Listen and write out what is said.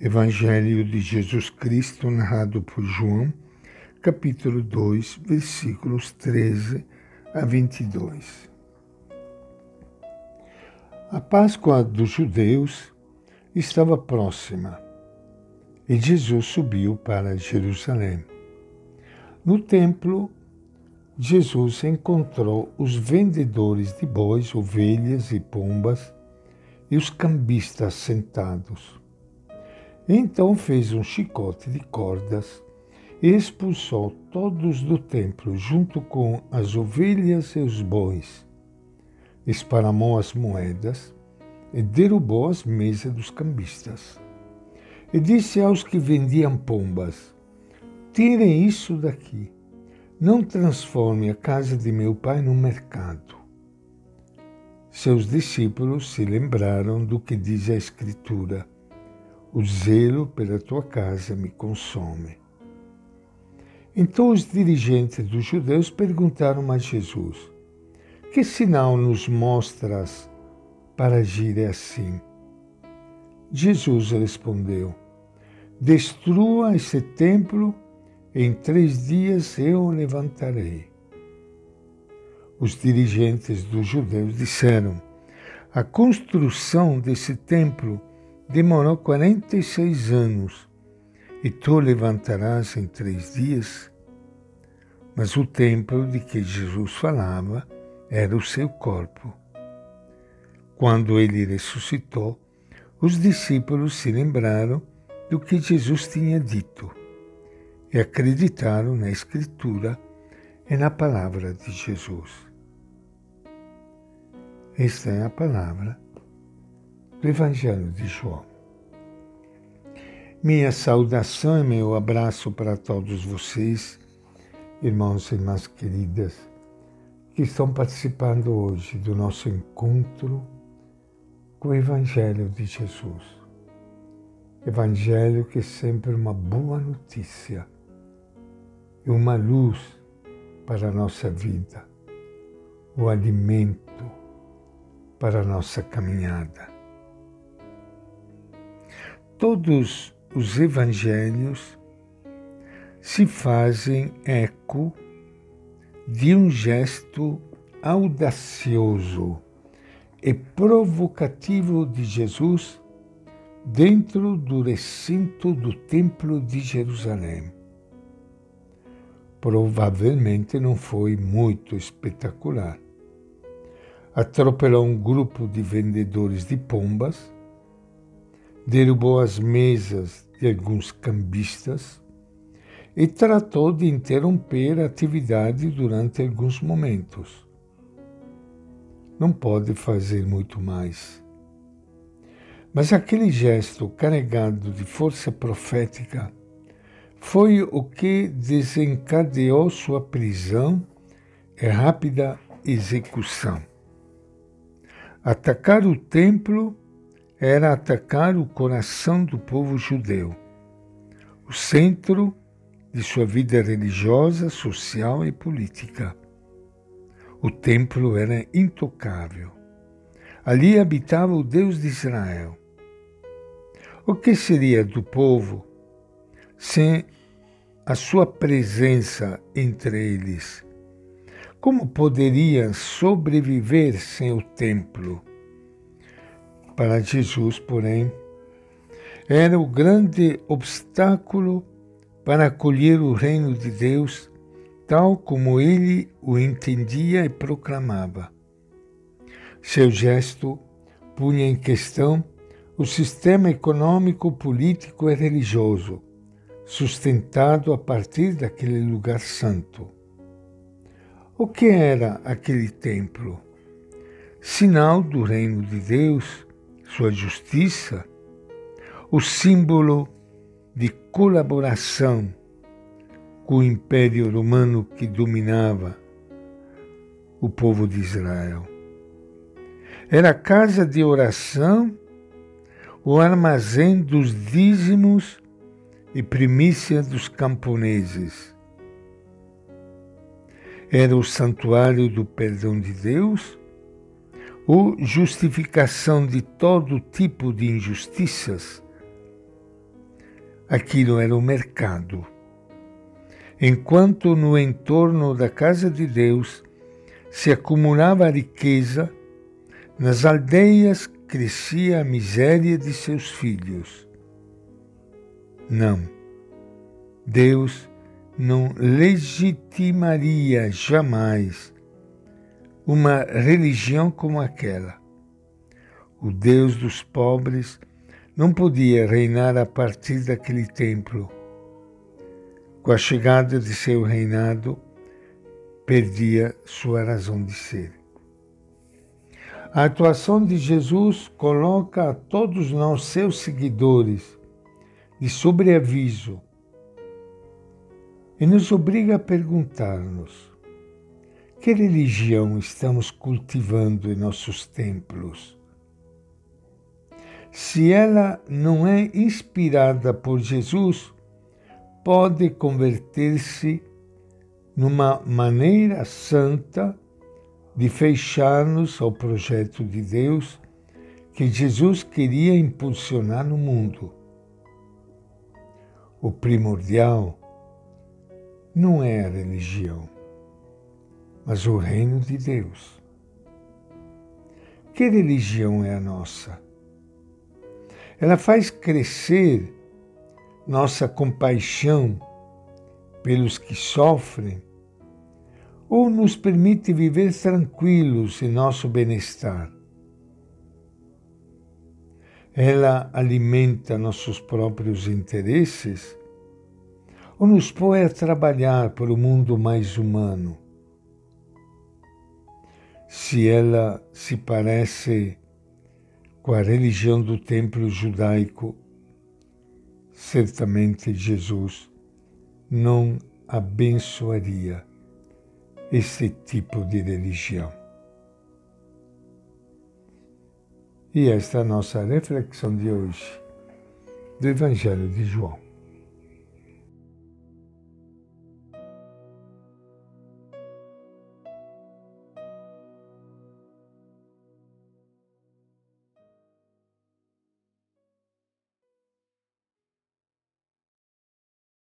Evangelho de Jesus Cristo, narrado por João, capítulo 2, versículos 13 a 22. A Páscoa dos judeus estava próxima e Jesus subiu para Jerusalém. No templo, Jesus encontrou os vendedores de bois, ovelhas e pombas e os cambistas sentados. Então fez um chicote de cordas e expulsou todos do templo, junto com as ovelhas e os bois. Esparramou as moedas e derrubou as mesas dos cambistas. E disse aos que vendiam pombas: Tirem isso daqui. Não transforme a casa de meu pai num mercado. Seus discípulos se lembraram do que diz a Escritura o zelo pela tua casa me consome. Então os dirigentes dos judeus perguntaram a Jesus: Que sinal nos mostras para agir assim? Jesus respondeu: Destrua esse templo, em três dias eu o levantarei. Os dirigentes dos judeus disseram: A construção desse templo demorou 46 anos, e tu levantarás em três dias? Mas o templo de que Jesus falava era o seu corpo. Quando ele ressuscitou, os discípulos se lembraram do que Jesus tinha dito e acreditaram na Escritura e na palavra de Jesus. Esta é a palavra do Evangelho de João. Minha saudação e meu abraço para todos vocês, irmãos e irmãs queridas, que estão participando hoje do nosso encontro com o Evangelho de Jesus. Evangelho que é sempre uma boa notícia e uma luz para a nossa vida, o alimento para a nossa caminhada. Todos os evangelhos se fazem eco de um gesto audacioso e provocativo de Jesus dentro do recinto do Templo de Jerusalém. Provavelmente não foi muito espetacular. Atropelou um grupo de vendedores de pombas derrubou as mesas de alguns cambistas e tratou de interromper a atividade durante alguns momentos. Não pode fazer muito mais. Mas aquele gesto carregado de força profética foi o que desencadeou sua prisão e rápida execução. Atacar o templo era atacar o coração do povo judeu, o centro de sua vida religiosa, social e política. O templo era intocável. Ali habitava o Deus de Israel. O que seria do povo sem a sua presença entre eles? Como poderia sobreviver sem o templo? Para Jesus, porém, era o grande obstáculo para acolher o reino de Deus tal como ele o entendia e proclamava. Seu gesto punha em questão o sistema econômico, político e religioso, sustentado a partir daquele lugar santo. O que era aquele templo? Sinal do reino de Deus sua justiça, o símbolo de colaboração com o Império Romano que dominava o povo de Israel. Era a casa de oração, o armazém dos dízimos e primícia dos camponeses. Era o santuário do perdão de Deus ou justificação de todo tipo de injustiças, aquilo era o mercado. Enquanto no entorno da casa de Deus se acumulava a riqueza, nas aldeias crescia a miséria de seus filhos. Não, Deus não legitimaria jamais uma religião como aquela. O Deus dos pobres não podia reinar a partir daquele templo. Com a chegada de seu reinado, perdia sua razão de ser. A atuação de Jesus coloca a todos nós, seus seguidores, de sobreaviso e nos obriga a perguntar-nos: que religião estamos cultivando em nossos templos? Se ela não é inspirada por Jesus, pode converter-se numa maneira santa de fechar-nos ao projeto de Deus que Jesus queria impulsionar no mundo. O primordial não é a religião, mas o reino de Deus. Que religião é a nossa? Ela faz crescer nossa compaixão pelos que sofrem ou nos permite viver tranquilos em nosso bem-estar. Ela alimenta nossos próprios interesses ou nos põe a trabalhar para o mundo mais humano. Se ela se parece com a religião do templo judaico, certamente Jesus não abençoaria esse tipo de religião. E esta é a nossa reflexão de hoje do Evangelho de João.